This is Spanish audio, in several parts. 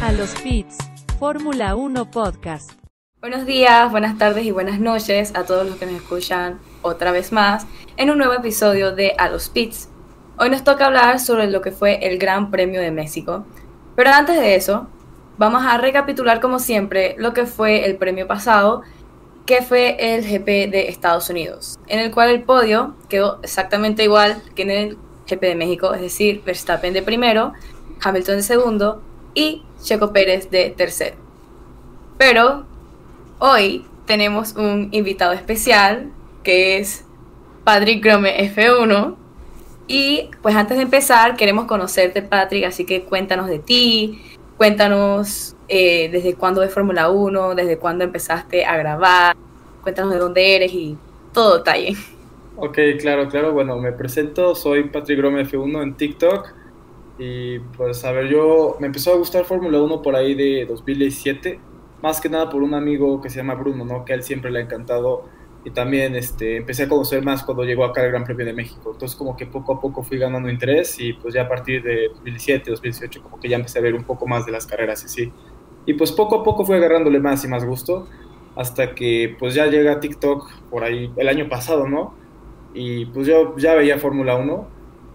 A los pits, Fórmula 1 Podcast. Buenos días, buenas tardes y buenas noches a todos los que nos escuchan otra vez más en un nuevo episodio de A los Pits. Hoy nos toca hablar sobre lo que fue el Gran Premio de México. Pero antes de eso, vamos a recapitular como siempre lo que fue el premio pasado, que fue el GP de Estados Unidos, en el cual el podio quedó exactamente igual que en el GP de México, es decir, Verstappen de primero, Hamilton de segundo y Checo Pérez de tercero. Pero hoy tenemos un invitado especial que es Patrick Grome F1. Y pues antes de empezar, queremos conocerte, Patrick, así que cuéntanos de ti, cuéntanos eh, desde cuándo ves Fórmula 1, desde cuándo empezaste a grabar, cuéntanos de dónde eres y todo detalle. Ok, claro, claro. Bueno, me presento, soy Patrick Grome F1 en TikTok. Y pues, a ver, yo me empezó a gustar Fórmula 1 por ahí de 2017. Más que nada por un amigo que se llama Bruno, ¿no? Que a él siempre le ha encantado. Y también este, empecé a conocer más cuando llegó acá el Gran Premio de México. Entonces, como que poco a poco fui ganando interés. Y pues ya a partir de 2017, 2018, como que ya empecé a ver un poco más de las carreras y sí. Y pues poco a poco fui agarrándole más y más gusto. Hasta que pues ya llega TikTok por ahí el año pasado, ¿no? y pues yo ya veía Fórmula 1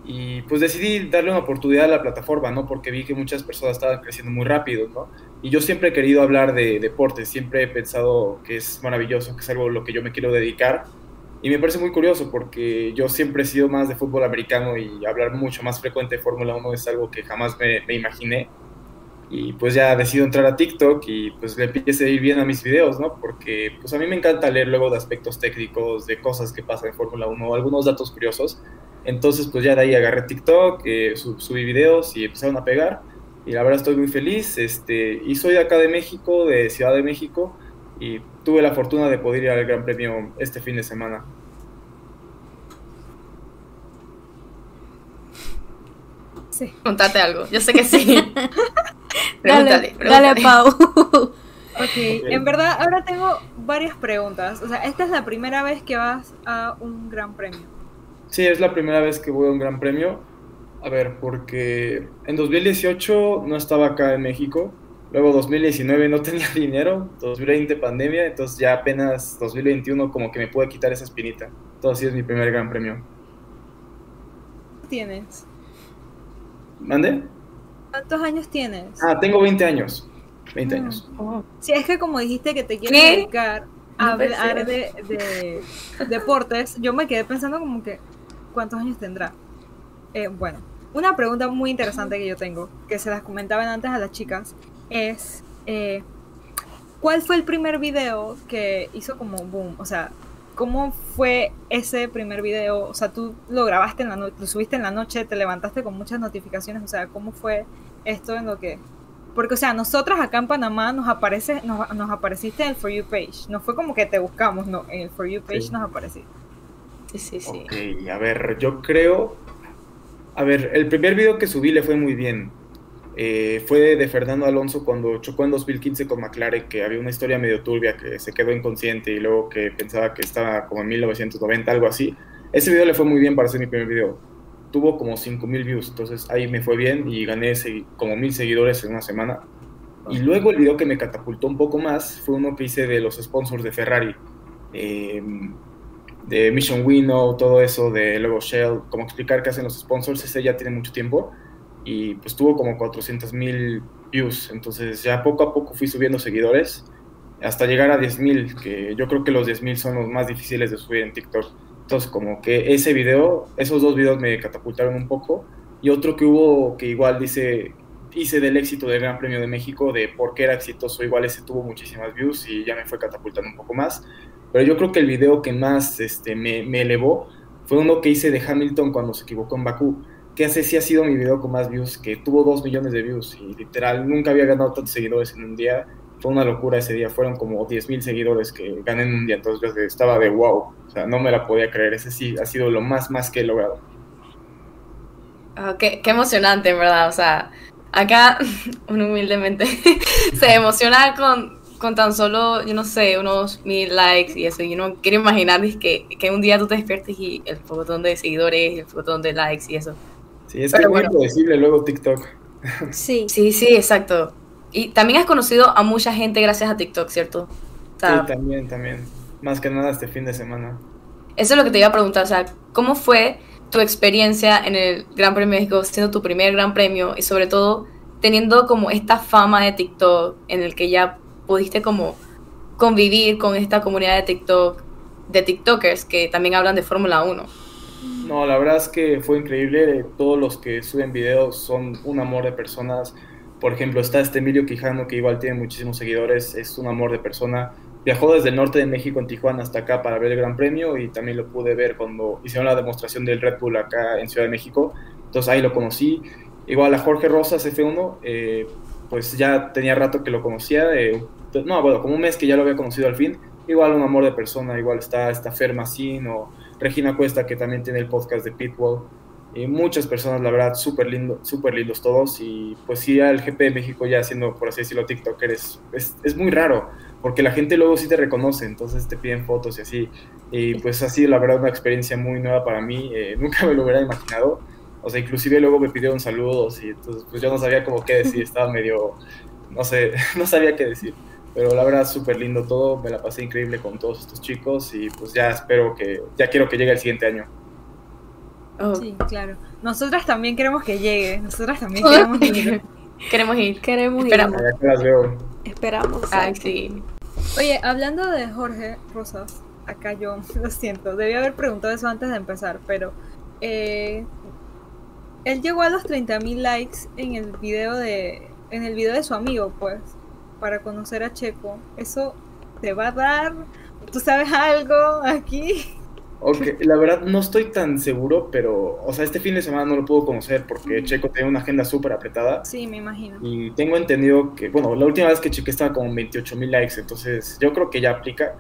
y pues decidí darle una oportunidad a la plataforma, ¿no? Porque vi que muchas personas estaban creciendo muy rápido, ¿no? Y yo siempre he querido hablar de deportes, siempre he pensado que es maravilloso, que es algo a lo que yo me quiero dedicar. Y me parece muy curioso porque yo siempre he sido más de fútbol americano y hablar mucho más frecuente de Fórmula 1 es algo que jamás me, me imaginé. Y pues ya decido entrar a TikTok y pues le empiece a ir bien a mis videos, ¿no? Porque pues a mí me encanta leer luego de aspectos técnicos, de cosas que pasan en Fórmula 1, algunos datos curiosos. Entonces pues ya de ahí agarré TikTok, eh, sub- subí videos y empezaron a pegar. Y la verdad estoy muy feliz. Este, y soy de acá de México, de Ciudad de México. Y tuve la fortuna de poder ir al Gran Premio este fin de semana. Sí. Contate algo, yo sé que sí. Dale, Pregúntale, dale. Pau. ok, en verdad ahora tengo varias preguntas. O sea, esta es la primera vez que vas a un gran premio. Sí, es la primera vez que voy a un gran premio. A ver, porque en 2018 no estaba acá en México. Luego 2019 no tenía dinero. 2020 pandemia. Entonces ya apenas 2021 como que me pude quitar esa espinita. Entonces sí es mi primer gran premio. ¿Qué tienes? ¿Mande? ¿Cuántos años tienes? Ah, tengo 20 años. 20 Mm. años. Si es que como dijiste que te quieres ¿Qué? dedicar a No hablar de, de deportes, yo me quedé pensando como que ¿cuántos años tendrá? Eh, bueno, una pregunta muy interesante que yo tengo, que se las comentaban antes a las chicas, es eh, ¿cuál fue el primer video que hizo como boom? O sea, ¿cómo fue ese primer video? O sea, tú lo grabaste en la noche, lo subiste en la noche, te levantaste con muchas notificaciones, o sea, ¿cómo fue esto en lo que porque, o sea, nosotras acá en Panamá nos aparece, nos, nos apareciste en el For You page. No fue como que te buscamos, no. En el For You page Sí. nos apareciste. Sí, sí, sí. Ok, a ver, yo creo... A ver, el primer video que subí le fue muy bien. Eh, fue de Fernando Alonso cuando chocó en 2015 con McLaren, que había una historia medio turbia, que se quedó inconsciente y luego que pensaba que estaba como en 1990, algo así. Ese video le fue muy bien para ser mi primer video. Tuvo como 5000 views, entonces ahí me fue bien y gané como 1000 seguidores en una semana. Y luego el video que me catapultó un poco más fue uno que hice de los sponsors de Ferrari. Eh, de Mission Winnow, todo eso, de luego Shell, como explicar qué hacen los sponsors, ese ya tiene mucho tiempo y pues tuvo como 400 mil views, entonces ya poco a poco fui subiendo seguidores hasta llegar a 10 mil, que yo creo que los 10 mil son los más difíciles de subir en TikTok. Entonces como que ese video, esos dos videos me catapultaron un poco y otro que hubo que igual dice hice del éxito del Gran Premio de México, de por qué era exitoso, igual ese tuvo muchísimas views y ya me fue catapultando un poco más. Pero yo creo que el video que más este, me, me elevó fue uno que hice de Hamilton cuando se equivocó en Bakú, que ese sí ha sido mi video con más views, que tuvo 2 millones de views y literal nunca había ganado tantos seguidores en un día. Fue una locura ese día, fueron como 10 mil seguidores que gané en un día, entonces estaba de wow, o sea, no me la podía creer, ese sí ha sido lo más, más que he logrado. Qué, qué emocionante, en verdad. O sea, Acá, uno humildemente, se emociona con, con tan solo, yo no sé, unos mil likes y eso. Y uno quiere imaginar que, que un día tú te despiertes y el botón de seguidores, el botón de likes y eso. Sí, es que Pero es muy bueno. predecible luego TikTok. Sí. Sí, sí, exacto. Y también has conocido a mucha gente gracias a TikTok, ¿cierto? O sea, Sí, también, también. Más que nada este fin de semana. Eso es lo que te iba a preguntar, o sea, ¿cómo fue tu experiencia en el Gran Premio de México, siendo tu primer Gran Premio y sobre todo teniendo como esta fama de TikTok en el que ya pudiste como convivir con esta comunidad de TikTok, de TikTokers que también hablan de Fórmula 1? No, la verdad es que fue increíble. Todos los que suben videos son un amor de personas. Por ejemplo, está este Emilio Quijano, que igual tiene muchísimos seguidores, es un amor de persona. Viajó desde el norte de México en Tijuana hasta acá para ver el Gran Premio y también lo pude ver cuando hicieron la demostración del Red Bull acá en Ciudad de México. Entonces ahí lo conocí. Igual a Jorge Rosas F1, eh, pues ya tenía rato que lo conocía. eh, no, bueno, como un mes que ya lo había conocido al fin. Igual un amor de persona, igual está, está Fer Macín o Regina Cuesta, que también tiene el podcast de Pitbull. Y muchas personas, la verdad, súper lindo, súper lindos todos. Y pues sí, el GP de México ya siendo, por así decirlo, TikToker es, es, es muy raro, porque la gente luego sí te reconoce, entonces te piden fotos y así. Y pues ha sido, la verdad, una experiencia muy nueva para mí. eh, nunca me lo hubiera imaginado. O sea, inclusive luego me pidieron saludos y entonces pues yo no sabía como qué decir, estaba medio, no sé, no sabía qué decir. Pero la verdad, súper lindo todo, me la pasé increíble con todos estos chicos y pues ya espero que, ya quiero que llegue el siguiente año. Oh, Sí, claro. Nosotras también queremos que llegue. Nosotras también queremos ir. Queremos ir. Queremos ir. Esperamos. Las veo. Esperamos. Ay, sí. Oye, hablando de Jorge Rosas, acá yo lo siento, debí haber preguntado eso antes de empezar, pero eh, él llegó a los 30.000 likes en el video de en el video de su amigo, pues, para conocer a Checo. Eso te va a dar, ¿tú sabes algo aquí? Ok, la verdad no estoy tan seguro, pero, o sea, este fin de semana no lo puedo conocer porque Checo tiene una agenda súper apretada. Sí, me imagino. Y tengo entendido que, bueno, la última vez que chequé estaba con 28 mil likes, entonces yo creo que ya aplica.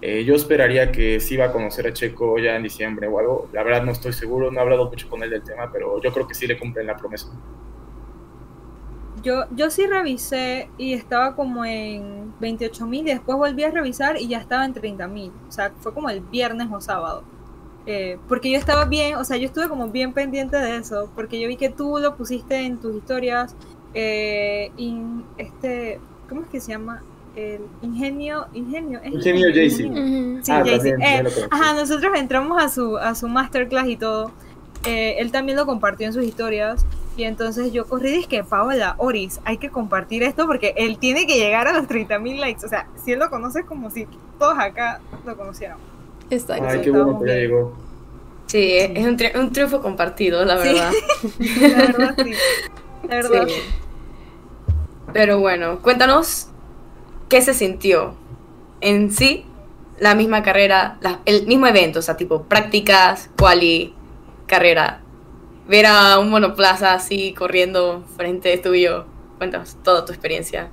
Eh, yo esperaría que sí va a conocer a Checo ya en diciembre o algo. La verdad no estoy seguro, no he hablado mucho con él del tema, pero yo creo que sí le cumplen la promesa. Yo, yo sí revisé y estaba como en 28.000 y después volví a revisar y ya estaba en 30.000. O sea, fue como el viernes o sábado. Eh, porque yo estaba bien, o sea, yo estuve como bien pendiente de eso, porque yo vi que tú lo pusiste en tus historias. Eh, in- este, ¿cómo es que se llama? El ingenio, ingenio, ¿es Ingenio? Ujú. Sí, Ah, Eh, ajá, nosotros entramos a su, a su masterclass y todo. Eh, él también lo compartió en sus historias. Y entonces yo corrí y dije Paola, Oris, hay que compartir esto porque él tiene que llegar a los 30.000 likes. O sea, si él lo conoce es como si todos acá lo conocieran. Exacto. Ay, qué bueno que ya llegó. Sí, es un, tri- un triunfo compartido, la Sí. verdad. La verdad, sí. La verdad. Sí. Pero bueno, cuéntanos qué se sintió en sí la misma carrera, la- el mismo evento, o sea, tipo prácticas, quali, carrera. Ver a un monoplaza así corriendo frente tuyo. Cuéntanos toda tu experiencia.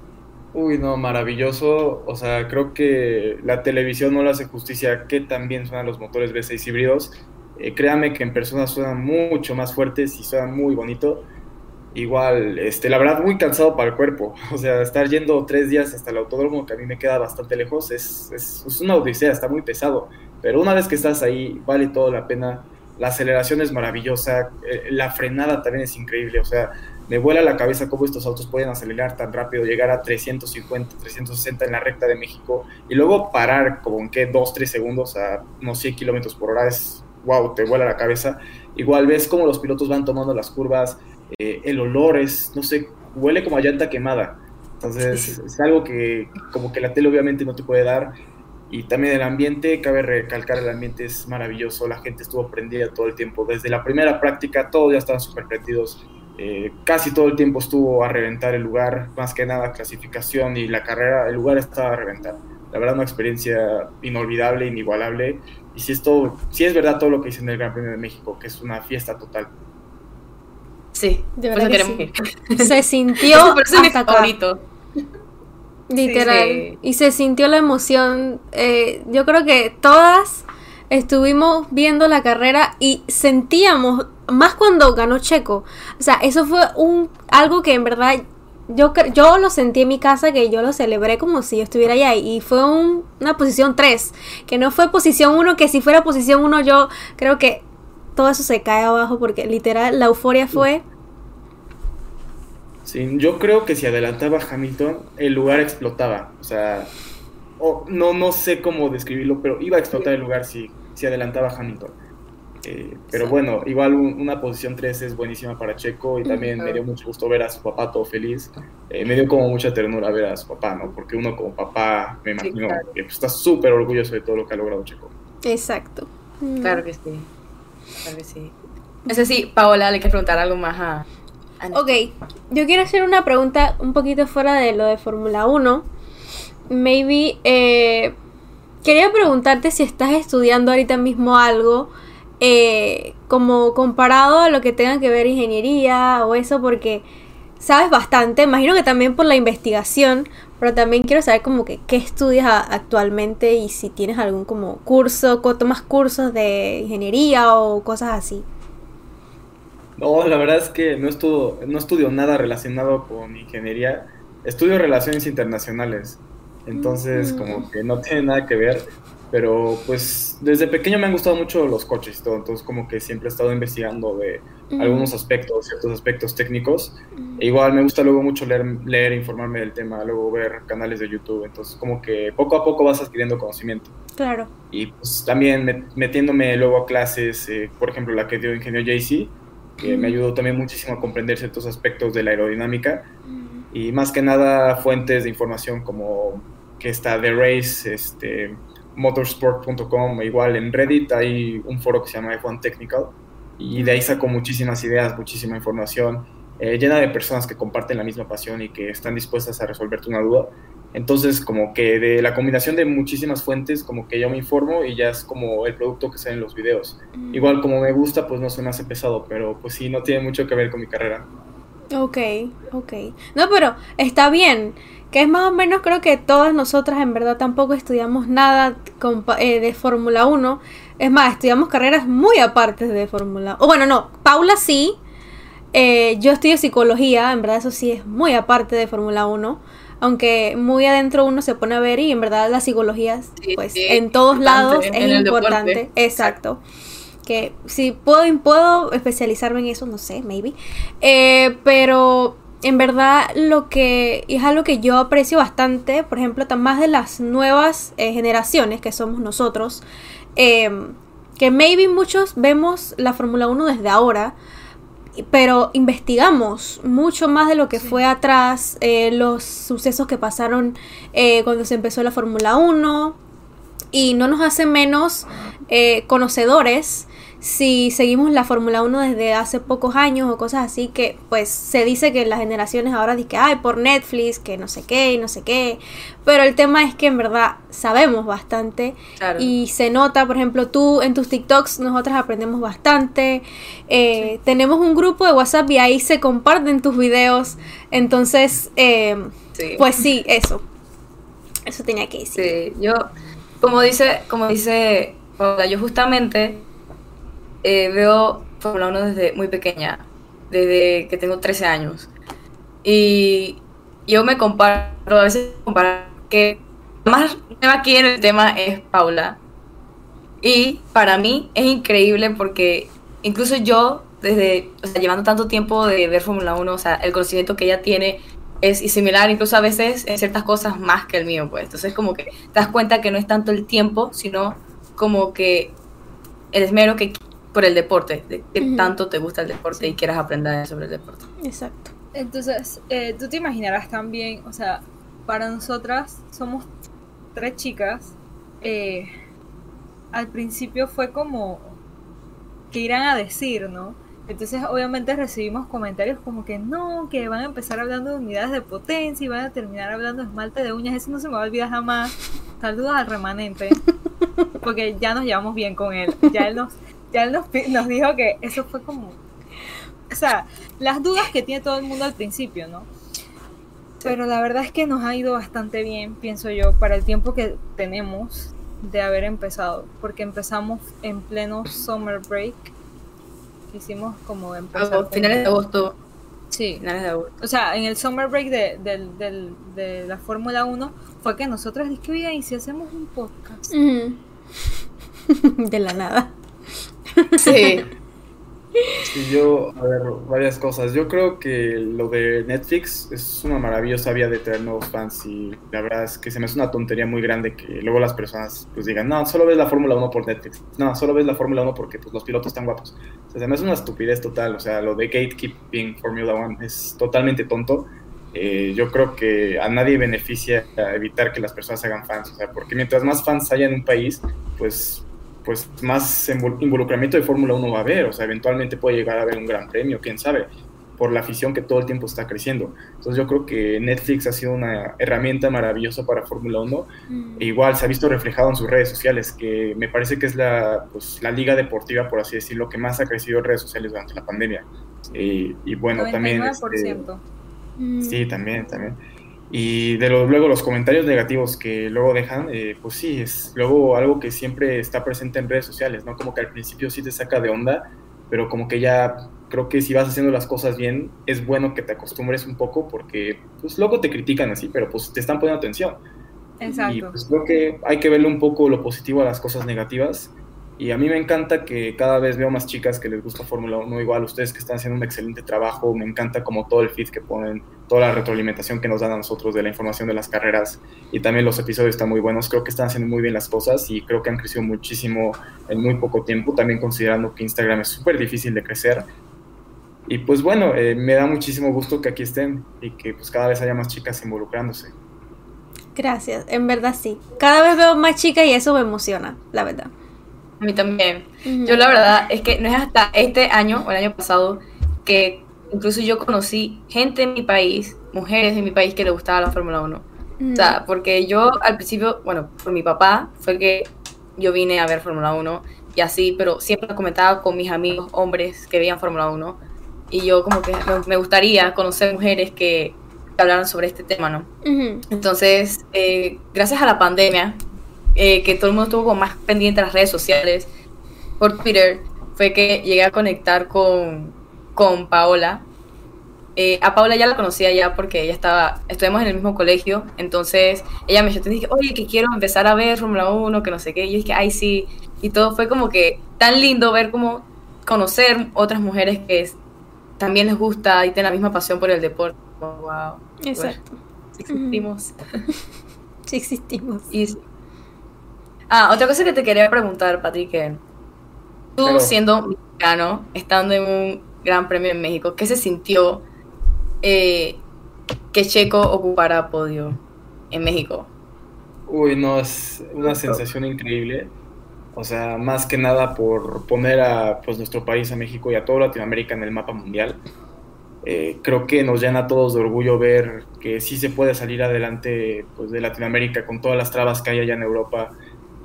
Uy, no, maravilloso. O sea, creo que la televisión no le hace justicia tan bien suenan los motores V6 híbridos. Eh, créame que en persona suenan mucho más fuertes y suenan muy bonito. Igual, este, la verdad, muy cansado para el cuerpo. O sea, estar yendo tres días hasta el autódromo, que a mí me queda bastante lejos, es, es, es una odisea, está muy pesado. Pero una vez que estás ahí, vale todo la pena. La aceleración es maravillosa, eh, la frenada también es increíble. O sea, me vuela la cabeza cómo estos autos pueden acelerar tan rápido, llegar a 350, 360 en la recta de México y luego parar como en que 2, 3 segundos a unos 100 kilómetros por hora. Es wow, te vuela la cabeza. Igual ves cómo los pilotos van tomando las curvas, eh, el olor es, no sé, huele como a llanta quemada. Entonces es algo que como que la tele obviamente no te puede dar. Y también el ambiente, cabe recalcar, el ambiente es maravilloso, la gente estuvo prendida todo el tiempo. Desde la primera práctica todos ya estaban súper prendidos. Eh, casi todo el tiempo estuvo a reventar el lugar, más que nada clasificación y la carrera, el lugar estaba a reventar. La verdad, una experiencia inolvidable, inigualable. Y si esto, si es verdad todo lo que dicen del Gran Premio de México, que es una fiesta total. Sí, De por eso verdad que queremos sí. ir. Se sintió hasta acá. Literal. Sí. Y se sintió la emoción. eh, yo creo que todas estuvimos viendo la carrera y sentíamos más cuando ganó Checo. O sea, eso fue un algo que en verdad yo, yo lo sentí en mi casa, que yo lo celebré como si yo estuviera allá. Y fue un- una posición 3, que no fue posición 1, que si fuera posición 1 yo creo que todo eso se cae abajo porque literal la euforia fue... Sí, yo creo que si adelantaba Hamilton, el lugar explotaba. O sea, o- no, no sé cómo describirlo, pero iba a explotar el lugar si, si adelantaba Hamilton. Eh, pero Sí. bueno, igual un- una posición 3 es buenísima para Checo y también me dio mucho gusto ver a su papá todo feliz. Eh, me dio como mucha ternura ver a su papá, ¿no? Porque uno como papá, me imagino claro. que pues, está súper orgulloso de todo lo que ha logrado Checo. Exacto. Mm. Claro que sí. Claro que sí. No sé si, Paola, le quieres preguntar algo más a. a Ok, yo quiero hacer una pregunta un poquito fuera de lo de Fórmula 1. Maybe, eh, quería preguntarte si estás estudiando ahorita mismo algo eh, como comparado a lo que tenga que ver ingeniería o eso, porque sabes bastante, imagino que también por la investigación, pero también quiero saber como que qué estudias actualmente y si tienes algún como curso, tomas cursos de ingeniería o cosas así. No, la verdad es que no estudio, no estudio nada relacionado con ingeniería, estudio relaciones internacionales, entonces Mm. como que no tiene nada que ver, pero pues desde pequeño me han gustado mucho los coches y todo, entonces como que siempre he estado investigando de algunos aspectos, ciertos aspectos técnicos, e igual me gusta luego mucho leer, leer, informarme del tema, luego ver canales de YouTube, entonces como que poco a poco vas adquiriendo conocimiento. Claro. Y pues metiéndome luego a clases, eh, por ejemplo la que dio Ingeniero JC, que me ayudó también muchísimo a comprender ciertos aspectos de la aerodinámica y más que nada fuentes de información como que está The Race, este, motorsport.com, igual en Reddit hay un foro que se llama F1 Technical y de ahí saco muchísimas ideas, muchísima información, eh, llena de personas que comparten la misma pasión y que están dispuestas a resolverte una duda. Entonces, como que de la combinación de muchísimas fuentes, como que yo me informo y ya es como el producto que sale en los videos. Igual como me gusta, pues no se me hace pesado, pero pues sí, no tiene mucho que ver con mi carrera. Ok, ok. No, pero está bien. Que es más o menos, creo que todas nosotras en verdad tampoco estudiamos nada eh, de Fórmula 1. Es más, estudiamos carreras muy aparte de Fórmula O bueno, no, Paula sí. Eh, yo estudio psicología, en verdad eso sí es muy aparte de Fórmula 1. Aunque muy adentro uno se pone a ver y en verdad la psicología, Sí, pues sí, en todos lados en es deporte. importante. Exacto. Que si puedo, puedo especializarme en eso, no sé, maybe. Eh, pero en verdad lo que es algo que yo aprecio bastante, por ejemplo, tan más de las nuevas eh, generaciones que somos nosotros, eh, que maybe muchos vemos la Fórmula 1 desde ahora, pero investigamos mucho más de lo que fue atrás, eh, los sucesos que pasaron eh, cuando se empezó la Fórmula 1 y no nos hace menos eh, conocedores si seguimos la Fórmula 1 desde hace pocos años o cosas así que pues se dice que las generaciones ahora dicen que ay por Netflix que no sé qué y no sé qué pero el tema es que en verdad sabemos bastante Claro. y se nota por ejemplo tú en tus TikToks nosotras aprendemos bastante. Eh, tenemos un grupo de WhatsApp y ahí se comparten tus videos. Entonces eh, Sí. pues sí eso. Eso tenía que decir. Sí, yo, como dice, como dice yo justamente eh, veo Fórmula 1 desde muy pequeña, desde que tengo 13 años. Y yo me comparo, a veces comparo que más nueva aquí en el tema es Paula. Y para mí es increíble porque incluso yo, desde, o sea, llevando tanto tiempo de ver Fórmula 1, o sea, el conocimiento que ella tiene es similar, incluso a veces en ciertas cosas más que el mío, pues. Entonces, como que te das cuenta que no es tanto el tiempo, sino como que el esmero que por el deporte, de que tanto te gusta el deporte y quieras aprender sobre el deporte. exacto Entonces, eh, tú te imaginarás también, o sea, para nosotras somos tres chicas. eh, al principio fue como que irán a decir, ¿no? Entonces, obviamente recibimos comentarios como que no, que van a empezar hablando de unidades de potencia y van a terminar hablando de esmalte de uñas. Eso no se me va a olvidar jamás. Saludos al remanente, porque ya nos llevamos bien con él. Ya él nos, ya él nos, dijo que eso fue como o sea, las dudas que tiene todo el mundo al principio, ¿no? Pero la verdad es que nos ha ido bastante bien, pienso yo, para el tiempo que tenemos de haber empezado, porque empezamos en pleno summer break, quisimos como empezar. A con- finales de agosto. Sí. Finales de agosto. O sea, en el summer break de, del- del- de la Fórmula 1 fue que nosotros dijimos, ¿y si hacemos un podcast? De la nada. Sí. Sí, yo, a ver, varias cosas. Yo creo que lo de Netflix es una maravillosa vía de traer nuevos fans y la verdad es que se me hace una tontería muy grande que luego las personas pues digan, no, solo ves la Fórmula 1 por Netflix. No, solo ves la Fórmula 1 porque pues, los pilotos están guapos. O sea, se me hace una estupidez total. O sea, lo de gatekeeping Formula 1 es totalmente tonto. Eh, yo creo que a nadie beneficia evitar que las personas hagan fans. O sea, porque mientras más fans haya en un país, pues pues más invol- involucramiento de Fórmula 1 va a haber, o sea, eventualmente puede llegar a haber un gran premio, quién sabe, por la afición que todo el tiempo está creciendo. Entonces yo creo que Netflix ha sido una herramienta maravillosa para Fórmula 1, e igual se ha visto reflejado en sus redes sociales, que me parece que es la, pues, la liga deportiva, por así decirlo, que más ha crecido en redes sociales durante la pandemia. Y bueno, también... este, 99%. Mm. Sí, también, también. Y de los, luego los comentarios negativos que luego dejan, eh, pues sí, es luego algo que siempre está presente en redes sociales, ¿no? Como que al principio sí te saca de onda, pero como que ya creo que si vas haciendo las cosas bien, es bueno que te acostumbres un poco porque pues luego te critican así, pero pues te están poniendo atención. Y Exacto. pues creo que hay que verle un poco lo positivo a las cosas negativas. Y a mí me encanta que cada vez veo más chicas que les gusta Fórmula 1, igual ustedes que están haciendo un excelente trabajo, me encanta como todo el feed que ponen, toda la retroalimentación que nos dan a nosotros de la información de las carreras y también los episodios están muy buenos, creo que están haciendo muy bien las cosas y creo que han crecido muchísimo en muy poco tiempo, también considerando que Instagram es súper difícil de crecer. Y pues bueno, eh, me da muchísimo gusto que aquí estén y que pues cada vez haya más chicas involucrándose. Gracias, en verdad sí. Cada vez veo más chicas y eso me emociona, la verdad. A mí también. Yo la verdad es que no es hasta este año o el año pasado que incluso yo conocí gente en mi país, mujeres de mi país que le gustaba la Fórmula 1. Mm. O sea, porque yo al principio, bueno, por mi papá fue que yo vine a ver Fórmula 1 y así, pero siempre comentaba con mis amigos hombres que veían Fórmula 1 y yo como que me, gustaría conocer mujeres que, que hablaran sobre este tema, ¿no? Entonces, eh, gracias a la pandemia, eh, que todo el mundo estuvo como más pendiente de las redes sociales, por Twitter, fue que llegué a conectar con, con Paola. Eh, a Paola ya la conocía ya porque ella estaba, estuvimos en el mismo colegio, entonces ella me llamó y dije, oye, que quiero empezar a ver Fórmula 1, que no sé qué, y yo dije, ay, sí, y todo fue como que tan lindo ver como conocer otras mujeres que es- también les gusta y tienen la misma pasión por el deporte. Wow. Exacto. Existimos. Sí existimos. Y. Ah, otra cosa que te quería preguntar, Patrick, que tú siendo mexicano, estando en un gran premio en México, ¿qué se sintió eh, que Checo ocupara podio en México? Uy, no, es una sensación increíble. O sea, más que nada por poner a pues, nuestro país, a México y a toda Latinoamérica en el mapa mundial. Eh, creo que nos llena a todos de orgullo ver que sí se puede salir adelante pues, de Latinoamérica con todas las trabas que hay allá en Europa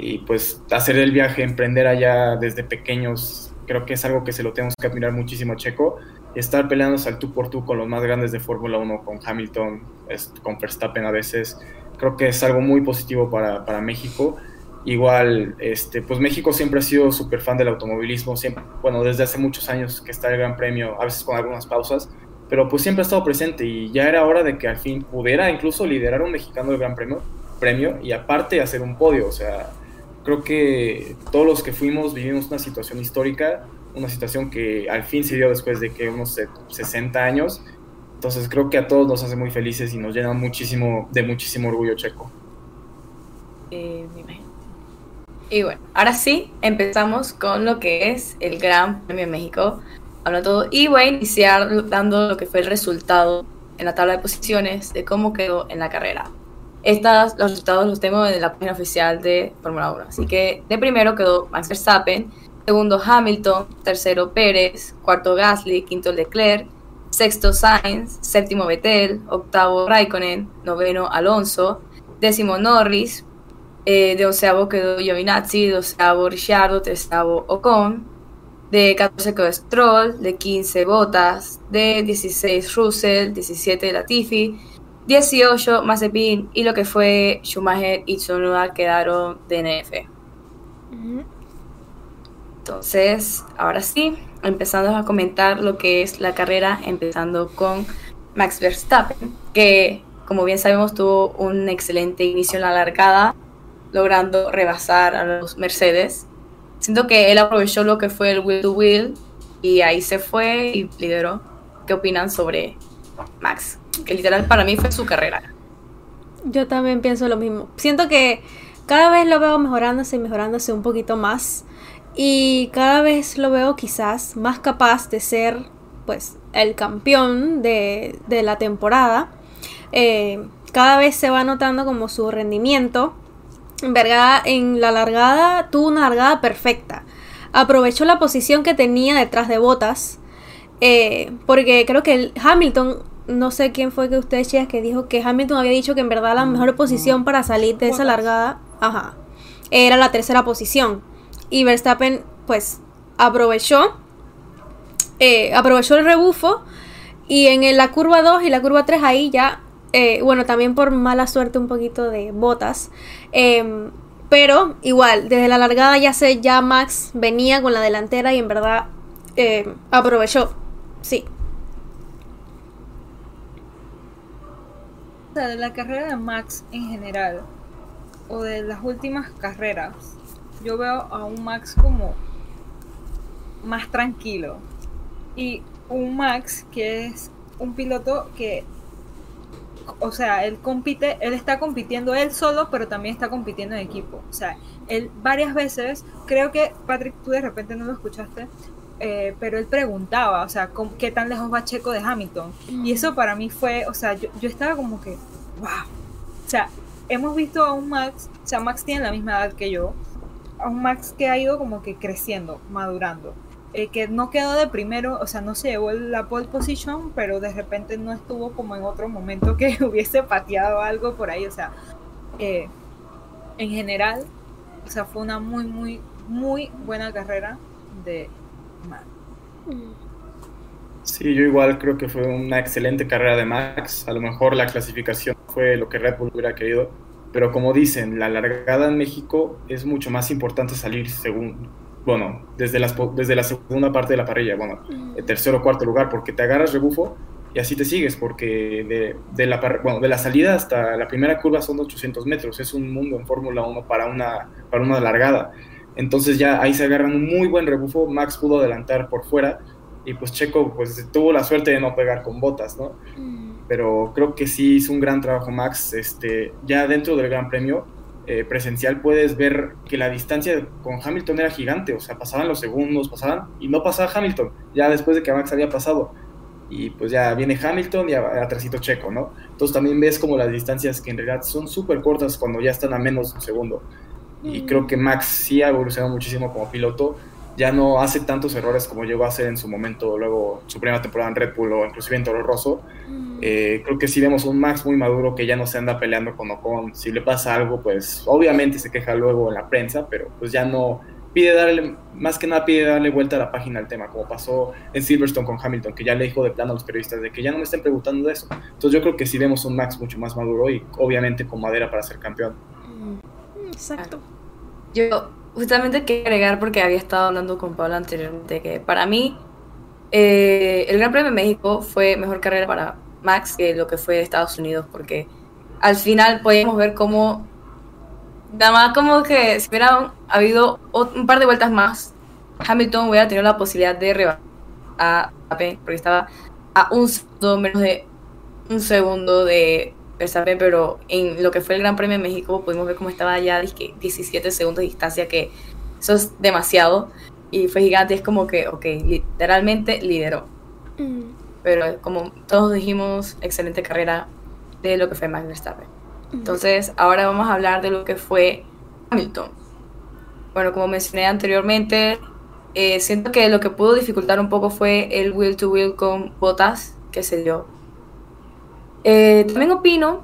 y pues hacer el viaje, emprender allá desde pequeños, creo que es algo que se lo tenemos que admirar muchísimo a Checo. Estar peleándose al tú por tú con los más grandes de Fórmula 1, con Hamilton, con Verstappen a veces, creo que es algo muy positivo para, para México. Igual, este, pues México siempre ha sido súper fan del automovilismo, siempre, bueno, desde hace muchos años que está el Gran Premio, a veces con algunas pausas, pero pues siempre ha estado presente y ya era hora de que al fin pudiera incluso liderar un mexicano el Gran Premio, premio y aparte hacer un podio, o sea, creo que todos los que fuimos vivimos una situación histórica, una situación que al fin se dio después de que unos se- 60 años, entonces creo que a todos nos hace muy felices y nos llena muchísimo de muchísimo orgullo checo. Eh. Y bueno, ahora sí, empezamos con lo que es el Gran Premio de México. Habla todo. Y voy a iniciar dando lo que fue el resultado en la tabla de posiciones de cómo quedó en la carrera. Estas, los resultados los tengo en la página oficial de Fórmula 1. Así que de primero quedó Max Verstappen, segundo Hamilton, tercero Pérez, cuarto Gasly, quinto Leclerc, sexto Sainz, séptimo Vettel, octavo Raikkonen, noveno Alonso, décimo Norris, eh, de onceavo quedó Giovinazzi, de doceavo Ricciardo, treceavo Ocon, de 14 quedó Stroll, de 15 Bottas, de 16 Russell, 17 Latifi, 18 Mazepin y lo que fue Schumacher y Tsunoda quedaron DNF. Entonces, ahora sí, empezando a comentar lo que es la carrera, empezando con Max Verstappen, que como bien sabemos tuvo un excelente inicio en la largada, logrando rebasar a los Mercedes. Siento que él aprovechó lo que fue el wheel to wheel y ahí se fue y lideró. ¿Qué opinan sobre Max? Que literal para mí fue su carrera. Yo también pienso lo mismo. Siento que cada vez lo veo mejorándose y mejorándose un poquito más. Y cada vez lo veo quizás más capaz de ser pues el campeón de, de la temporada. Eh, cada vez se va notando como su rendimiento. En verdad, en la largada tuvo una largada perfecta. Aprovechó la posición que tenía detrás de Botas. eh, porque creo que Hamilton, no sé quién fue que ustedes chicas que dijo que Hamilton había dicho que en verdad la mejor posición para salir de esa largada, era la tercera posición. Y Verstappen, pues, aprovechó, eh, aprovechó el rebufo. Y en la curva 2 y la curva 3 ahí ya, eh, bueno, también por mala suerte un poquito de botas. em, pero igual, desde la largada ya sé, ya Max venía con la delantera y en verdad eh, aprovechó. Sí. O sea, de la carrera de Max en general, o de las últimas carreras, yo veo a un Max como más tranquilo. Y un Max que es un piloto que, o sea, él compite, él está compitiendo él solo, pero también está compitiendo en equipo. O sea, él varias veces, creo que Patrick, tú de repente no lo escuchaste, eh, pero él preguntaba, o sea, ¿cómo- ¿qué tan lejos va Checo de Hamilton? Y eso para mí fue, o sea, yo, yo estaba como que, wow. O sea, hemos visto a un Max, o sea, Max tiene la misma edad que yo, a un Max que ha ido como que creciendo, madurando. eh, que no quedó de primero, o sea, no se llevó la pole position, pero de repente no estuvo como en otro momento que hubiese pateado algo por ahí, o sea, eh, en general, o sea, fue una muy, muy, muy buena carrera de Max. Sí, yo igual creo que fue una excelente carrera de Max. A lo mejor la clasificación fue lo que Red Bull hubiera querido, pero como dicen, la largada en México es mucho más importante salir según, bueno, desde, las, desde la segunda parte de la parrilla, bueno, el tercero o cuarto lugar, porque te agarras rebufo y así te sigues, porque de, de la, bueno, de la salida hasta la primera curva son 800 metros, es un mundo en Fórmula 1 para una, para una largada. Entonces ya ahí se agarran un muy buen rebufo, Max pudo adelantar por fuera y pues Checo pues tuvo la suerte de no pegar con botas, ¿no? Pero creo que sí hizo un gran trabajo Max, este, ya dentro del Gran Premio eh, presencial puedes ver que la distancia con Hamilton era gigante, o sea, pasaban los segundos, pasaban y no pasaba Hamilton, ya después de que Max había pasado. Y pues ya viene Hamilton y a- atrásito Checo, ¿no? Entonces también ves como las distancias que en realidad son súper cortas cuando ya están a menos de un segundo. Y creo que Max sí ha evolucionado muchísimo como piloto, ya no hace tantos errores como llegó a hacer en su momento, luego su primera temporada en Red Bull o inclusive en Toro Rosso. Eh, creo que sí vemos un Max muy maduro que ya no se anda peleando con Ocon. Si le pasa algo, pues obviamente se queja luego en la prensa, pero pues ya no pide darle, más que nada pide darle vuelta a la página al tema, como pasó en Silverstone con Hamilton, que ya le dijo de plano a los periodistas de que ya no me estén preguntando de eso. Entonces yo creo que sí vemos un Max mucho más maduro y obviamente con madera para ser campeón. Exacto. Yo justamente quería agregar porque había estado hablando con Pablo anteriormente que para mí eh, el Gran Premio de México fue mejor carrera para Max que lo que fue Estados Unidos porque al final podíamos ver cómo nada más como que si hubiera habido un par de vueltas más Hamilton hubiera tenido la posibilidad de rebasar a Verstappen porque estaba a un segundo menos de un segundo de Verstappen, pero en lo que fue el Gran Premio de México pudimos ver cómo estaba ya dizque, 17 segundos de distancia, que eso es demasiado. Y fue gigante, es como que, ok, literalmente lideró. Mm. Pero como todos dijimos, excelente carrera de lo que fue Max Verstappen. Entonces, ahora vamos a hablar de lo que fue Hamilton. Bueno, como mencioné anteriormente, eh, siento que lo que pudo dificultar un poco fue el wheel to wheel con botas que se dio. Eh, también opino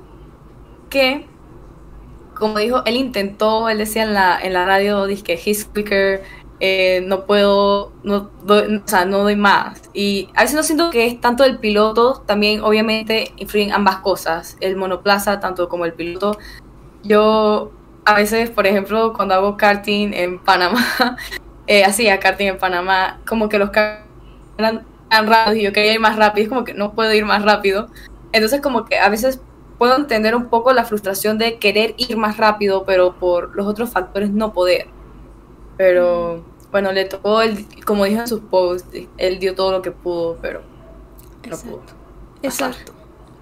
que, como dijo, él intentó, él decía en la, en la radio, dice que he's quicker, eh, no puedo, no doy, o sea, no doy más. Y a veces no siento que es tanto el piloto, también obviamente influyen ambas cosas, el monoplaza tanto como el piloto. Yo a veces, por ejemplo, cuando hago karting en Panamá, eh, hacía karting en Panamá, como que los carros eran tan rápidos y yo quería ir más rápido, es como que no puedo ir más rápido. Entonces como que a veces puedo entender un poco la frustración de querer ir más rápido, pero por los otros factores no poder. Pero bueno, le tocó, el, como dijo en sus posts, él dio todo lo que pudo, pero no pudo. Exacto.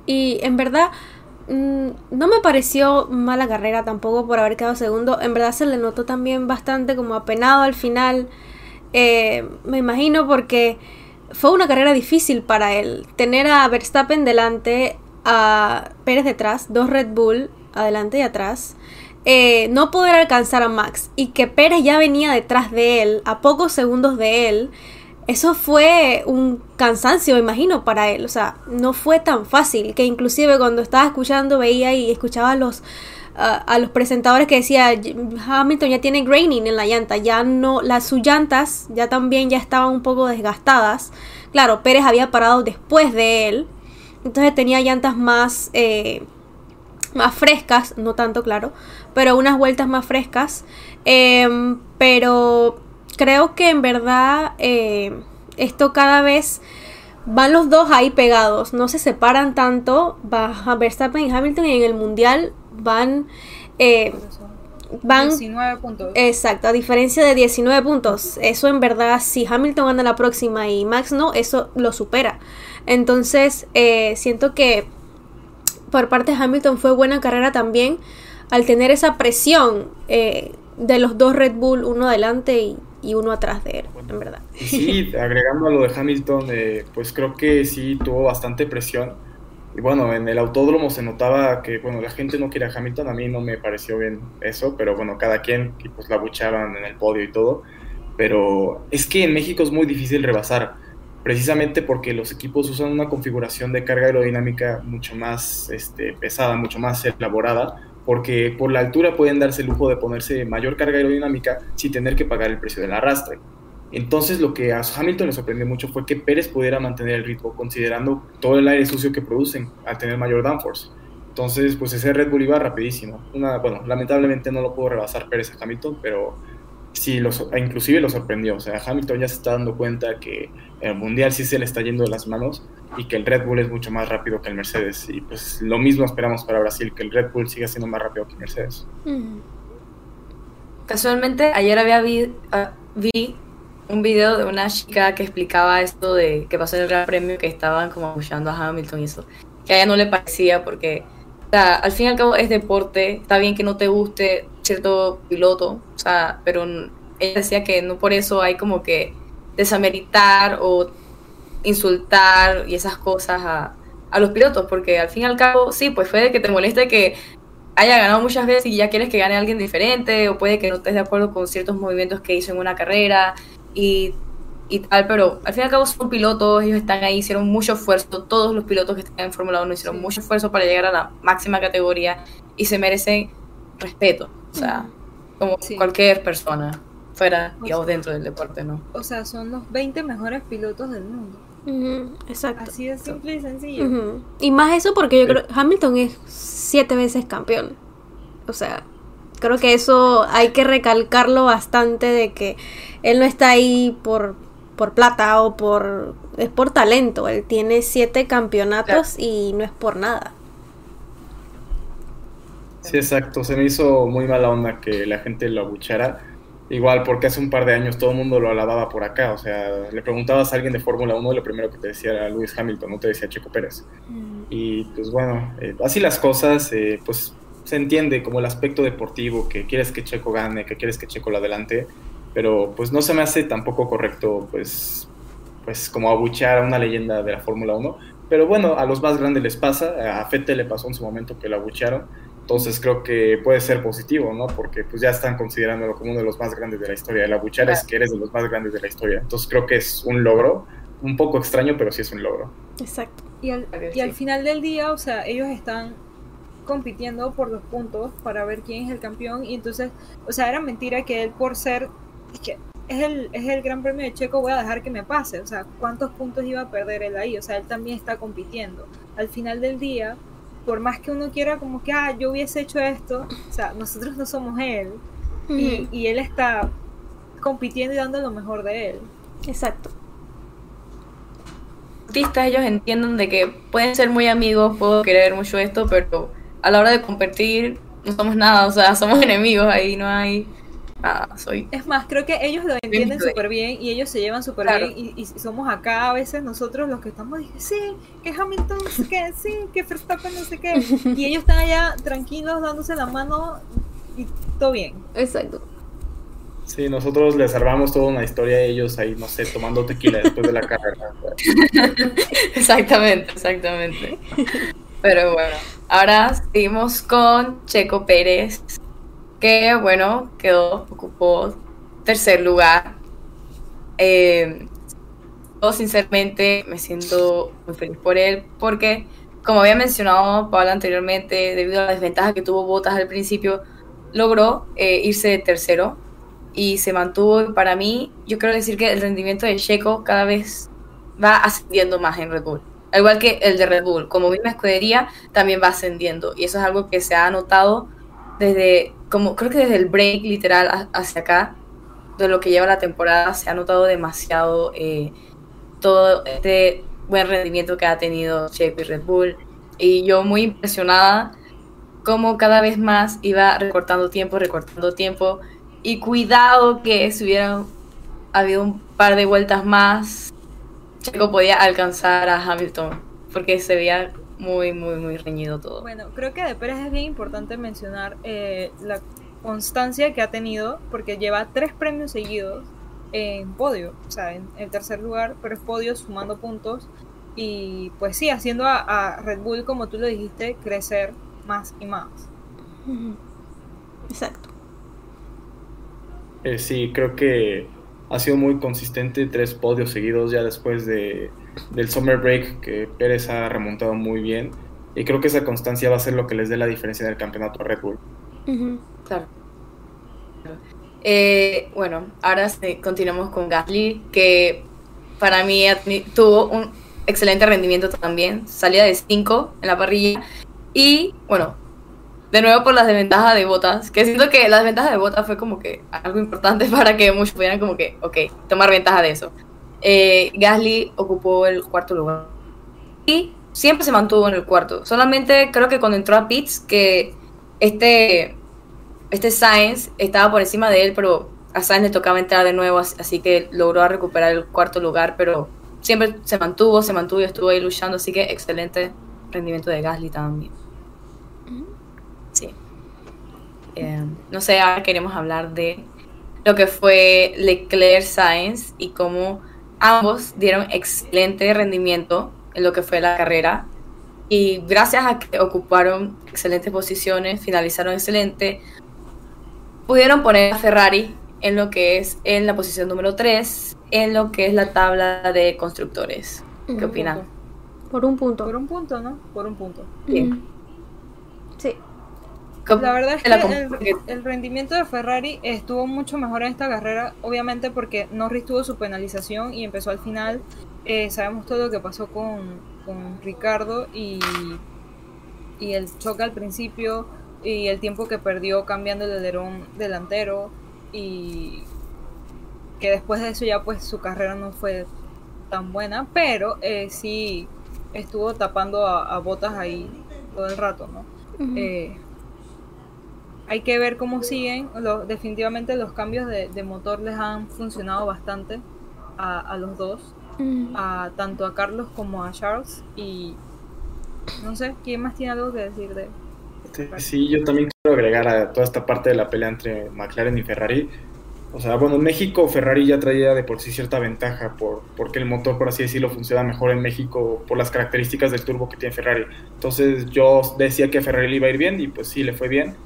Y en verdad, mm, no me pareció mala carrera tampoco por haber quedado segundo. En verdad se le notó también bastante como apenado al final. Eh, me imagino porque fue una carrera difícil para él. Tener a Verstappen delante, a Pérez detrás, dos Red Bull adelante y atrás. eh, no poder alcanzar a Max y que Pérez ya venía detrás de él, a pocos segundos de él, eso fue un cansancio, imagino, para él. O sea, no fue tan fácil. Que inclusive cuando estaba escuchando, veía y escuchaba los, a- los presentadores que decía Hamilton ya tiene graining en la llanta. Ya no, las sus llantas ya también ya estaban un poco desgastadas. Claro, Pérez había parado después de él. Entonces tenía llantas más, eh, más frescas, no tanto claro, pero unas vueltas más frescas. Em, pero creo que en verdad eh, esto cada vez van los dos ahí pegados, no se separan tanto. Va Verstappen y Hamilton y en el mundial van. eh, van 19 puntos. Exacto, a diferencia de 19 puntos. Eso en verdad, si Hamilton gana la próxima y Max no, eso lo supera. Entonces, eh, siento que por parte de Hamilton fue buena carrera también al tener esa presión eh, de los dos Red Bull, uno adelante y, y uno atrás de él, en verdad. Sí, agregando a lo de Hamilton, eh, pues creo que sí tuvo bastante presión. Y bueno, en el autódromo se notaba que, bueno, la gente no quería a Hamilton, a mí no me pareció bien eso, pero bueno, cada quien, y pues la buchaban en el podio y todo. Pero es que en México es muy difícil rebasar, precisamente porque los equipos usan una configuración de carga aerodinámica mucho más este, pesada, mucho más elaborada, porque por la altura pueden darse el lujo de ponerse mayor carga aerodinámica sin tener que pagar el precio del arrastre. Entonces lo que a Hamilton le sorprendió mucho fue que Pérez pudiera mantener el ritmo considerando todo el aire sucio que producen al tener mayor downforce. Entonces pues ese Red Bull iba rapidísimo. Bueno, lamentablemente no lo pudo rebasar Pérez a Hamilton, pero sí, lo, inclusive lo sorprendió. O sea, Hamilton ya se está dando cuenta que el Mundial sí se le está yendo de las manos y que el Red Bull es mucho más rápido que el Mercedes. Y pues lo mismo esperamos para Brasil, que el Red Bull siga siendo más rápido que Mercedes. Casualmente, ayer había vi, ah, vi un video de una chica que explicaba esto de que pasó en el Gran Premio, que estaban como apoyando a Hamilton y eso. Que a ella no le parecía porque, o sea, al fin y al cabo es deporte, está bien que no te guste cierto piloto, o sea, pero ella decía que no por eso hay como que desameritar o insultar y esas cosas a, a los pilotos, porque al fin y al cabo, sí, pues puede que te moleste que haya ganado muchas veces y ya quieres que gane alguien diferente, o puede que no estés de acuerdo con ciertos movimientos que hizo en una carrera y, y tal, pero al fin y al cabo son pilotos, ellos están ahí, hicieron mucho esfuerzo, todos los pilotos que están en Fórmula 1 hicieron mucho esfuerzo para llegar a la máxima categoría y se merecen respeto, o sea, como Sí. cualquier persona, fuera y O sea- dentro del deporte, ¿no? O sea, son los 20 mejores pilotos del mundo. Exacto. Así de simple y sencillo. Y más eso porque yo creo Hamilton es siete veces campeón. O sea, creo que eso hay que recalcarlo bastante de que él no está ahí por, por plata o por... Es por talento. Él tiene siete campeonatos y no es por nada. Sí, exacto. Se me hizo muy mala onda que la gente lo abuchara. Igual, porque hace un par de años todo el mundo lo alababa por acá. O sea, le preguntabas a alguien de Fórmula 1 y lo primero que te decía era Lewis Hamilton, no te decía Checo Pérez. Y pues bueno, eh, así las cosas, eh, pues se entiende como el aspecto deportivo, que quieres que Checo gane, que quieres que Checo lo adelante, pero pues no se me hace tampoco correcto, pues, pues como abuchear a una leyenda de la Fórmula 1. Pero bueno, a los más grandes les pasa, a Fette le pasó en su momento que lo abuchearon, entonces creo que puede ser positivo, ¿no? Porque pues ya están considerándolo como uno de los más grandes de la historia. El abuchear es que eres de los más grandes de la historia. Entonces creo que es un logro, un poco extraño, pero sí es un logro. Exacto. Y al, y al final del día, o sea, ellos están compitiendo por los puntos para ver quién es el campeón. Y entonces, o sea, era mentira que él por ser, es que es el, es el gran premio de Checo, voy a dejar que me pase. O sea, ¿cuántos puntos iba a perder él ahí? O sea, él también está compitiendo. Al final del día, por más que uno quiera como que, ah, yo hubiese hecho esto, o sea, nosotros no somos él. Y, y él está compitiendo y dando lo mejor de él. Exacto. artistas ellos entienden de que pueden ser muy amigos, puedo querer mucho esto, pero a la hora de competir no somos nada, o sea, somos enemigos, ahí no hay nada, soy... Es más, creo que ellos lo entienden súper bien y ellos se llevan súper Claro. bien y, y somos acá a veces nosotros los que estamos dije, sí, que Hamilton no sé qué, sí, que Verstappen no sé qué y ellos están allá tranquilos dándose la mano y todo bien. Exacto. Sí, nosotros les armamos toda una historia a ellos ahí, no sé, tomando tequila después de la carrera. Exactamente, exactamente. Pero bueno, ahora seguimos con Checo Pérez, que bueno, quedó, ocupó tercer lugar. Eh, yo sinceramente me siento muy feliz por él, porque como había mencionado Pablo anteriormente, debido a la desventaja que tuvo Botas al principio, logró eh, irse de tercero y se mantuvo. Para mí, yo quiero decir que el rendimiento de Checo cada vez va ascendiendo más en Red Bull. Al igual que el de Red Bull, como misma escudería, también va ascendiendo. Y eso es algo que se ha notado desde, como creo que desde el break literal hacia acá, de lo que lleva la temporada, se ha notado demasiado eh, todo este buen rendimiento que ha tenido Checo y Red Bull. Y yo muy impresionada como cada vez más iba recortando tiempo, recortando tiempo. Y cuidado que si hubiera habido un par de vueltas más, Checo podía alcanzar a Hamilton, porque se veía muy, muy, muy reñido todo. Bueno, creo que de Pérez es bien importante mencionar eh, la constancia que ha tenido, porque lleva tres premios seguidos en podio, o sea, en, en tercer lugar, pero es podio sumando puntos y pues sí, haciendo a, a Red Bull, como tú lo dijiste, crecer más y más. Exacto. Eh, sí, creo que ha sido muy consistente, tres podios seguidos ya después de, del summer break, que Pérez ha remontado muy bien. Y creo que esa constancia va a ser lo que les dé la diferencia en el campeonato a Red Bull. Claro. Eh, bueno, ahora continuamos con Gasly, que para mí tuvo un excelente rendimiento también. Salía de 5 en la parrilla. Y bueno, de nuevo por las desventajas de botas, que siento que la desventaja de botas fue como que algo importante para que muchos pudieran como que, ok, tomar ventaja de eso. Eh, Gasly ocupó el cuarto lugar. Y siempre se mantuvo en el cuarto. Solamente creo que cuando entró a Pitts, que este este Sainz estaba por encima de él, pero a Sainz le tocaba entrar de nuevo, as- así que logró recuperar el cuarto lugar, pero siempre se mantuvo, se mantuvo y estuvo ahí luchando, así que excelente rendimiento de Gasly también. Sí. Eh, no sé, ahora queremos hablar de lo que fue Leclerc Sainz y cómo ambos dieron excelente rendimiento en lo que fue la carrera. Y gracias a que ocuparon excelentes posiciones, finalizaron excelente, pudieron poner a Ferrari en lo que es en la posición número 3, en lo que es la tabla de constructores. ¿Qué opinan? Por un punto. Por un punto, ¿no? Por un punto. Bien. Ujú. Sí. ¿Qué La verdad es que el, rendimiento de Ferrari estuvo mucho mejor en esta carrera, obviamente porque Norris tuvo su penalización y empezó al final. Eh, sabemos todo lo que pasó con, con Ricardo y, y el choque al principio y el tiempo que perdió cambiando el alerón delantero y que después de eso ya pues su carrera no fue tan buena, pero eh, sí estuvo tapando a, a botas ahí todo el rato, ¿no? Ujú. Eh, hay que ver cómo siguen. Lo- definitivamente los cambios de, de motor les han funcionado bastante a, a los dos, Ujú. a, tanto a Carlos como a Charles. Y no sé, ¿quién más tiene algo que decir de Sí, yo también quiero agregar a toda esta parte de la pelea entre McLaren y Ferrari. O sea, bueno, en México Ferrari ya traía de por sí cierta ventaja por, porque el motor, por así decirlo, funciona mejor en México por las características del turbo que tiene Ferrari. Entonces yo decía que a Ferrari le iba a ir bien y pues sí, le fue bien.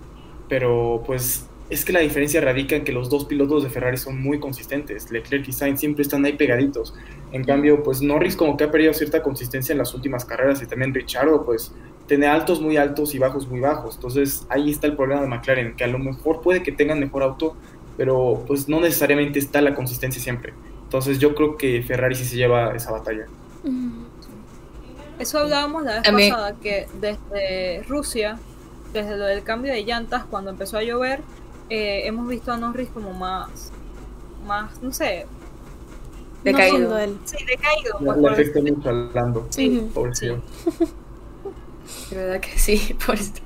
Pero pues es que la diferencia radica en que los dos pilotos de Ferrari son muy consistentes. Leclerc y Sainz siempre están ahí pegaditos. En cambio, pues Norris como que ha perdido cierta consistencia en las últimas carreras y también Richardo pues tiene altos muy altos y bajos muy bajos. Entonces ahí está el problema de McLaren, que a lo mejor puede que tengan mejor auto, pero pues no necesariamente está la consistencia siempre. Entonces yo creo que Ferrari sí se lleva esa batalla. Eso hablábamos la vez pasada, que desde Rusia, desde lo del cambio de llantas, cuando empezó a llover, eh, hemos visto a Norris como más, más, no sé, Decaído. No sí, decaído. Le pues, le afecta mucho al Lando. Sí, Pobrecillo. De verdad que sí, por esto.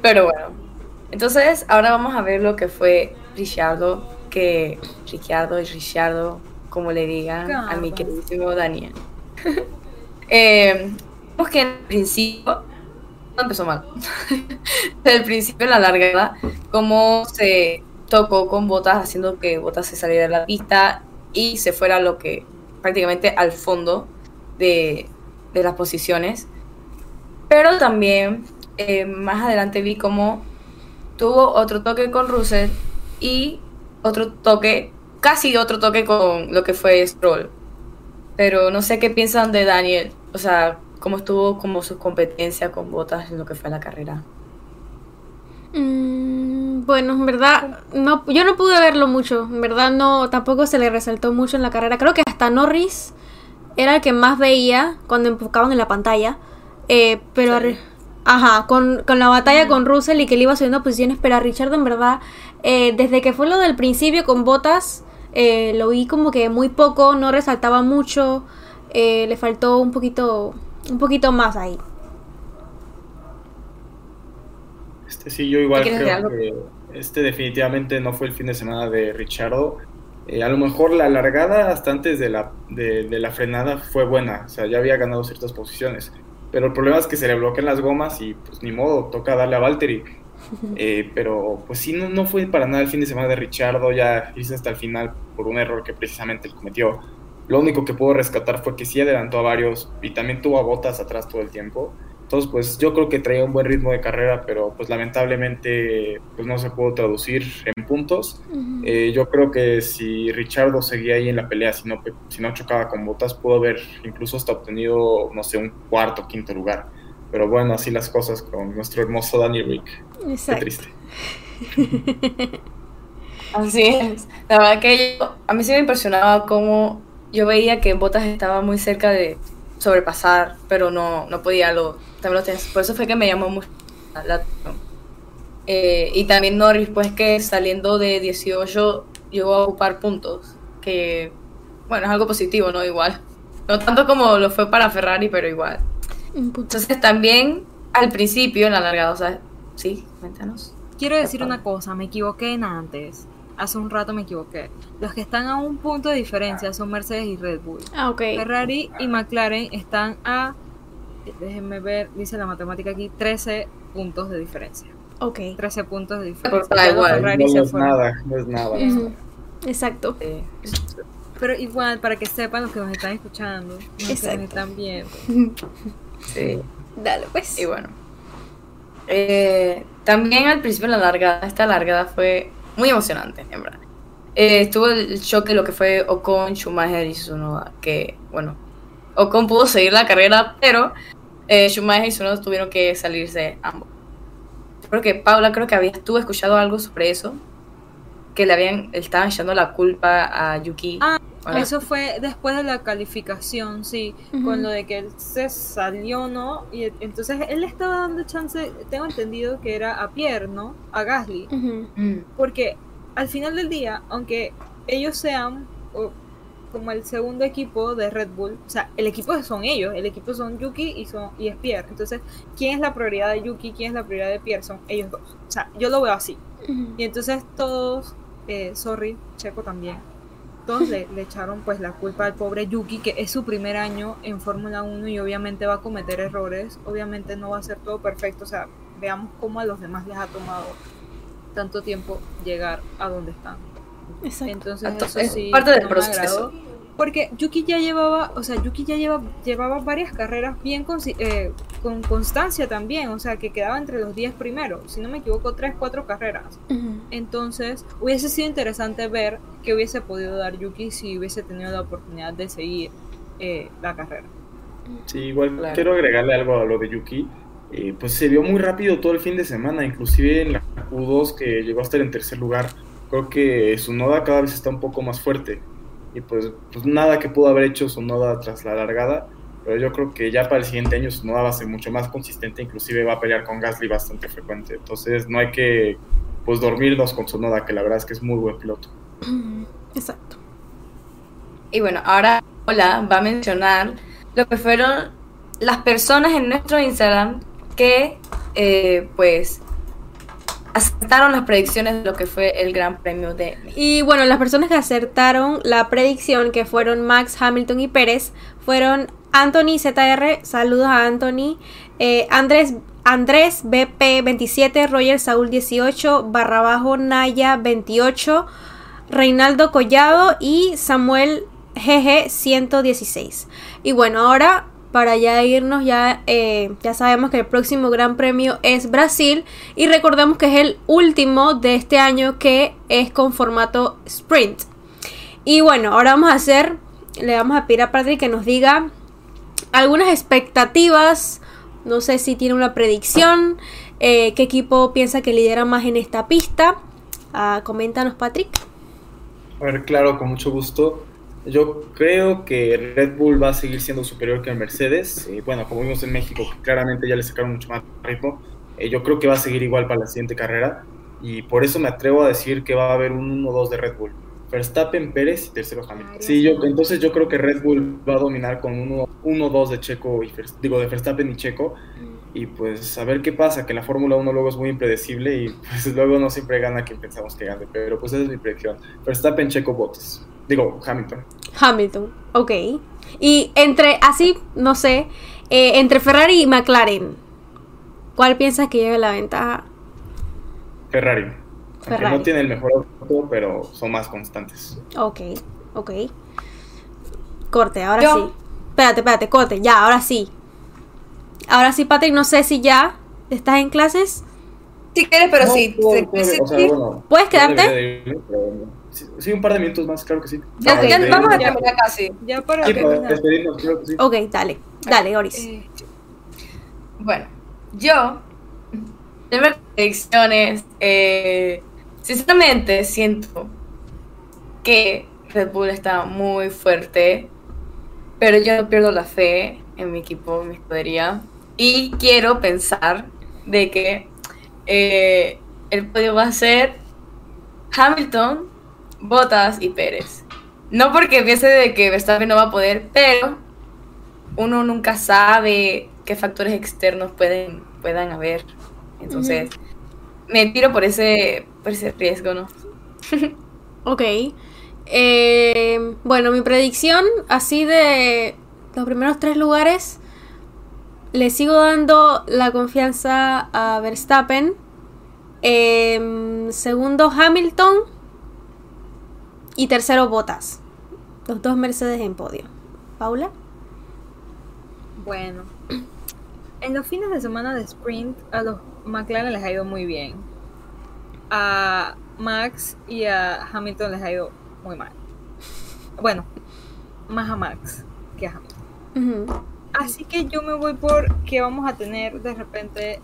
Pero bueno. Entonces, ahora vamos a ver lo que fue Ricciardo, que Ricciardo y Ricciardo, como le digan a mi queridísimo Daniel. eh, vemos que en el principio empezó mal. Desde el principio, en la largada, como se tocó con Botas, haciendo que Botas se saliera de la pista y se fuera lo que prácticamente al fondo de, de las posiciones. Pero también eh, más adelante vi como tuvo otro toque con Russell y otro toque, casi otro toque con lo que fue Stroll. Pero no sé qué piensan de Daniel, o sea, cómo estuvo como su competencia con Botas en lo que fue la carrera. Mm, bueno, en verdad, no, yo no pude verlo mucho. En verdad, no, tampoco se le resaltó mucho en la carrera. Creo que hasta Norris era el que más veía cuando enfocaban en la pantalla. Eh, pero, Sí. ajá, con, con la batalla con Russell y que le iba subiendo posiciones. Pero a Richard, en verdad, eh, desde que fue lo del principio con botas, eh, lo vi como que muy poco, no resaltaba mucho. eh, le faltó un poquito, un poquito más ahí. Este, sí, yo igual ¿Quieres creo que este definitivamente no fue el fin de semana de Richardo. Eh, a lo mejor la largada hasta antes de la, de, de la frenada fue buena, o sea, ya había ganado ciertas posiciones. Pero el problema es que se le bloquean las gomas y pues ni modo, toca darle a Valtteri. Eh, pero pues sí, no, no fue para nada el fin de semana de Richardo, ya hice hasta el final por un error que precisamente él cometió. Lo único que puedo rescatar fue que sí adelantó a varios y también tuvo a botas atrás todo el tiempo. Entonces, pues yo creo que traía un buen ritmo de carrera, pero pues lamentablemente pues no se pudo traducir en puntos. Eh, yo creo que si Richardo seguía ahí en la pelea, si no, si no chocaba con botas, pudo haber incluso hasta obtenido, no sé, un cuarto, quinto lugar. Pero bueno, así las cosas con nuestro hermoso Danny Rick. Qué Exacto. triste. Así es. La verdad que yo- a mí sí me impresionaba cómo yo veía que Botas estaba muy cerca de sobrepasar, pero no, no podía lo, también lo tenía. Por eso fue que me llamó mucho la atención. Eh, y también Norris, pues que saliendo de 18 llegó a ocupar puntos, que bueno, es algo positivo, ¿no? Igual. No tanto como lo fue para Ferrari, pero igual. Entonces también al principio en la largada, o sea, sí, cuéntanos. Quiero decir una cosa, me equivoqué en antes. Hace un rato me equivoqué. Los que están a un punto de diferencia son Mercedes y Red Bull. Ah, ok. Ferrari y McLaren están a, déjenme ver, dice la matemática aquí, 13 puntos de diferencia. Ok. 13 puntos de Pues diferencia. los igual, Ferrari no se es fueron. nada, no es nada. Exacto. Eh, Pero igual, para que sepan los que nos están escuchando, los que nos están viendo. sí. Dale, pues. Y bueno. Eh, también al principio la largada, esta largada fue muy emocionante, en verdad. Eh, estuvo el choque, lo que fue Ocon, Schumacher y Tsunoda, que, bueno, Ocon pudo seguir la carrera, pero eh, Schumacher y Tsunoda tuvieron que salirse ambos. Creo que, Paula, creo que habías tú escuchado algo sobre eso, que le habían, le estaban echando la culpa a Yuki. Ah, Eso fue después de la calificación, sí, con lo de que él se salió, ¿no? Y e- entonces él le estaba dando chance, tengo entendido que era a Pierre, ¿no? A Gasly. Mm, Porque al final del día, aunque ellos sean o, como el segundo equipo de Red Bull, o sea, el equipo son ellos, el equipo son Yuki y, son, y es Pierre. Entonces, ¿quién es la prioridad de Yuki? ¿Quién es la prioridad de Pierre? Son ellos dos. O sea, yo lo veo así. Y entonces todos, eh, sorry, Checo también, todos le, echaron pues la culpa al pobre Yuki, que es su primer año en Fórmula 1 y obviamente va a cometer errores, obviamente no va a ser todo perfecto, o sea, veamos cómo a los demás les ha tomado tanto tiempo llegar a donde están. Exacto. Entonces Entonces, eso es sí parte del no me proceso. Porque Yuki ya llevaba, o sea, Yuki ya lleva, llevaba varias carreras bien eh, con constancia también, o sea, que quedaba entre los 10 primeros, si no me equivoco, 3, 4 carreras. Entonces, hubiese sido interesante ver qué hubiese podido dar Yuki si hubiese tenido la oportunidad de seguir eh, la carrera. Sí, igual Claro. quiero agregarle algo a lo de Yuki. Eh, pues se vio muy rápido todo el fin de semana, inclusive en la Q2 que llegó a estar en tercer lugar. Creo que su noda cada vez está un poco más fuerte. Y pues, pues nada que pudo haber hecho su noda tras la largada. Pero yo creo que ya para el siguiente año su noda va a ser mucho más consistente, inclusive va a pelear con Gasly bastante frecuente. Entonces no hay que pues dormirnos con su noda, que la verdad es que es muy buen piloto. Exacto. Y bueno, ahora Paula va a mencionar lo que fueron las personas en nuestro Instagram que, eh, pues, aceptaron las predicciones de lo que fue el Gran Premio de. Y bueno, las personas que acertaron la predicción, que fueron Max, Hamilton y Pérez, fueron Anthony ZR, saludos a Anthony, eh, Andrés, Andrés BP 27, Roger Saúl 18, barra bajo Naya 28, Reinaldo Collado y Samuel GG 116. Y bueno, ahora para ya irnos, ya, eh, ya sabemos que el próximo Gran Premio es Brasil y recordemos que es el último de este año que es con formato sprint. Y bueno, ahora vamos a hacer, le vamos a pedir a Patrick que nos diga algunas expectativas, no sé si tiene una predicción, eh, qué equipo piensa que lidera más en esta pista. Ah, coméntanos Patrick. A ver, claro, con mucho gusto. Yo creo que Red Bull va a seguir siendo superior que el Mercedes. Eh, bueno, como vimos en México, claramente ya le sacaron mucho más ritmo. Eh, yo creo que va a seguir igual para la siguiente carrera. Y por eso me atrevo a decir que va a haber un 1-2 de Red Bull. Verstappen, Pérez y tercero Hamilton. Sí, yo, entonces yo creo que Red Bull va a dominar con 1-2 de Checo y Vers- digo de Verstappen y Checo. Y pues a ver qué pasa, que la Fórmula 1 luego es muy impredecible y pues luego no siempre gana quien pensamos que gane. Pero pues esa es mi predicción. Verstappen, Checo, Bottas. Digo, Hamilton. Hamilton, ok. Y entre, así, no sé, eh, entre Ferrari y McLaren, ¿cuál piensas que lleve la ventaja? Ferrari. Aunque Ferrari. no tiene el mejor auto, pero son más constantes. Ok, ok. Corte, ahora Yo- sí. Espérate, espérate, corte, ya, ahora sí. Ahora sí, Patrick, no sé si ya estás en clases. Si quieres, pero No, sí. puedo- sí, puedo- sí, o sea, sí. bueno, ¿Puedes quedarte? Sí, sí, un par de minutos más, claro que sí. Ya, Para ya despedirnos. vamos a terminar casi. Ya para Sí, para terminar. despedirnos, claro que sí. Ok, dale, dale, Oris. Eh, bueno, yo, de predicciones, eh, sinceramente siento que Red Bull está muy fuerte, pero yo no pierdo la fe en mi equipo, en mi escudería, y quiero pensar de que eh, el podio va a ser Hamilton, Bottas y Pérez. No porque piense de que Verstappen no va a poder, pero uno nunca sabe qué factores externos pueden puedan haber. Entonces, me tiro por ese por ese riesgo, ¿no? Ok. Eh, bueno, mi predicción, así de los primeros tres lugares, le sigo dando la confianza a Verstappen. Em, segundo, Hamilton. Y tercero, Bottas. Los dos Mercedes en podio. Paula. Bueno, en los fines de semana de sprint a los McLaren les ha ido muy bien. A Max y a Hamilton les ha ido muy mal. Bueno, más a Max que a Hamilton. Así que yo me voy por que vamos a tener de repente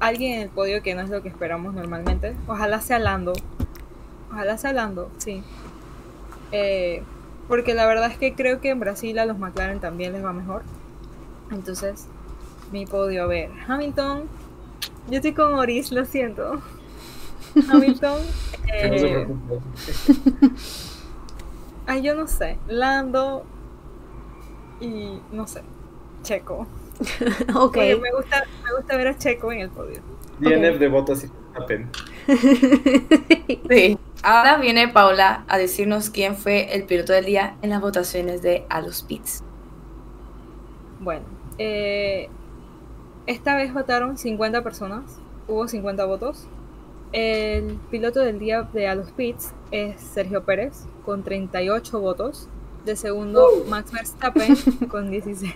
alguien en el podio que no es lo que esperamos normalmente. Ojalá sea Lando. Ojalá sea Lando, sí. Eh, porque la verdad es que creo que en Brasil a los McLaren también les va mejor. Entonces, mi podio, a ver, Hamilton. Yo estoy con Oris, lo siento. Hamilton. Eh, ay, yo no sé. Lando. Y no sé. Checo. ok. Oye, me gusta, me gusta ver a Checo en el podio. DNF de Bottas y Sí. Ahora viene Paula a decirnos quién fue el piloto del día en las votaciones de A los Pits. Bueno, eh, esta vez votaron 50 personas, hubo 50 votos. El piloto del día de A los Pits es Sergio Pérez con 38 votos. De segundo, Max Verstappen con 16.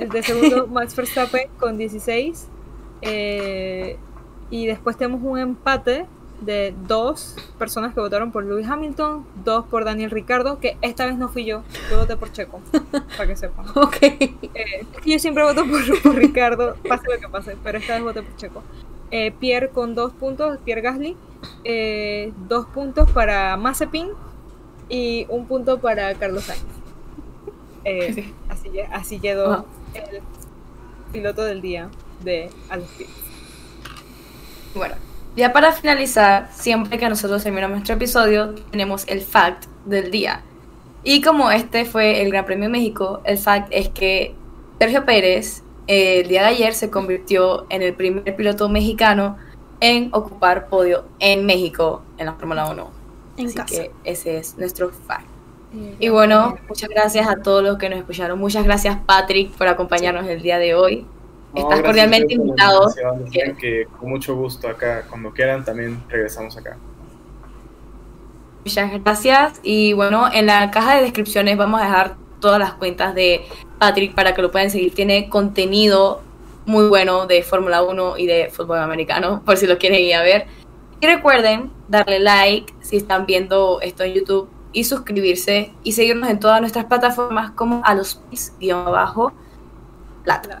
El de segundo, Max Verstappen con 16. Eh, y después tenemos un empate de dos personas que votaron por Lewis Hamilton, dos por Daniel Ricardo, que esta vez no fui yo, yo voté por Checo, para que sepan. ok. Eh, es que yo siempre voto por, por Ricardo, pase lo que pase, pero esta vez voté por Checo. Eh, Pierre con dos puntos, Pierre Gasly. Eh, dos puntos para Mazepin y un punto para Carlos Sainz. Eh, Sí. así, así quedó Ajá. el piloto del día de Alex. Bueno, Ya para finalizar, siempre que nosotros terminamos nuestro episodio, tenemos el fact del día. Y como este fue el Gran Premio de México, el fact es que Sergio Pérez eh, el día de ayer se convirtió en el primer piloto mexicano en ocupar podio en México en la Fórmula 1. En Así casa. que ese es nuestro fact. Y bueno, muchas gracias a todos los que nos escucharon. Muchas gracias Patrick por acompañarnos el día de hoy. No, Estás cordialmente invitado. que con mucho gusto acá, cuando quieran, también regresamos acá. Muchas gracias. Y bueno, en la caja de descripciones vamos a dejar todas las cuentas de Patrick para que lo puedan seguir. Tiene contenido muy bueno de Fórmula 1 y de fútbol americano, por si lo quieren ir a ver. Y recuerden darle like si están viendo esto en YouTube y suscribirse y seguirnos en todas nuestras plataformas como a los pis guion abajo plata.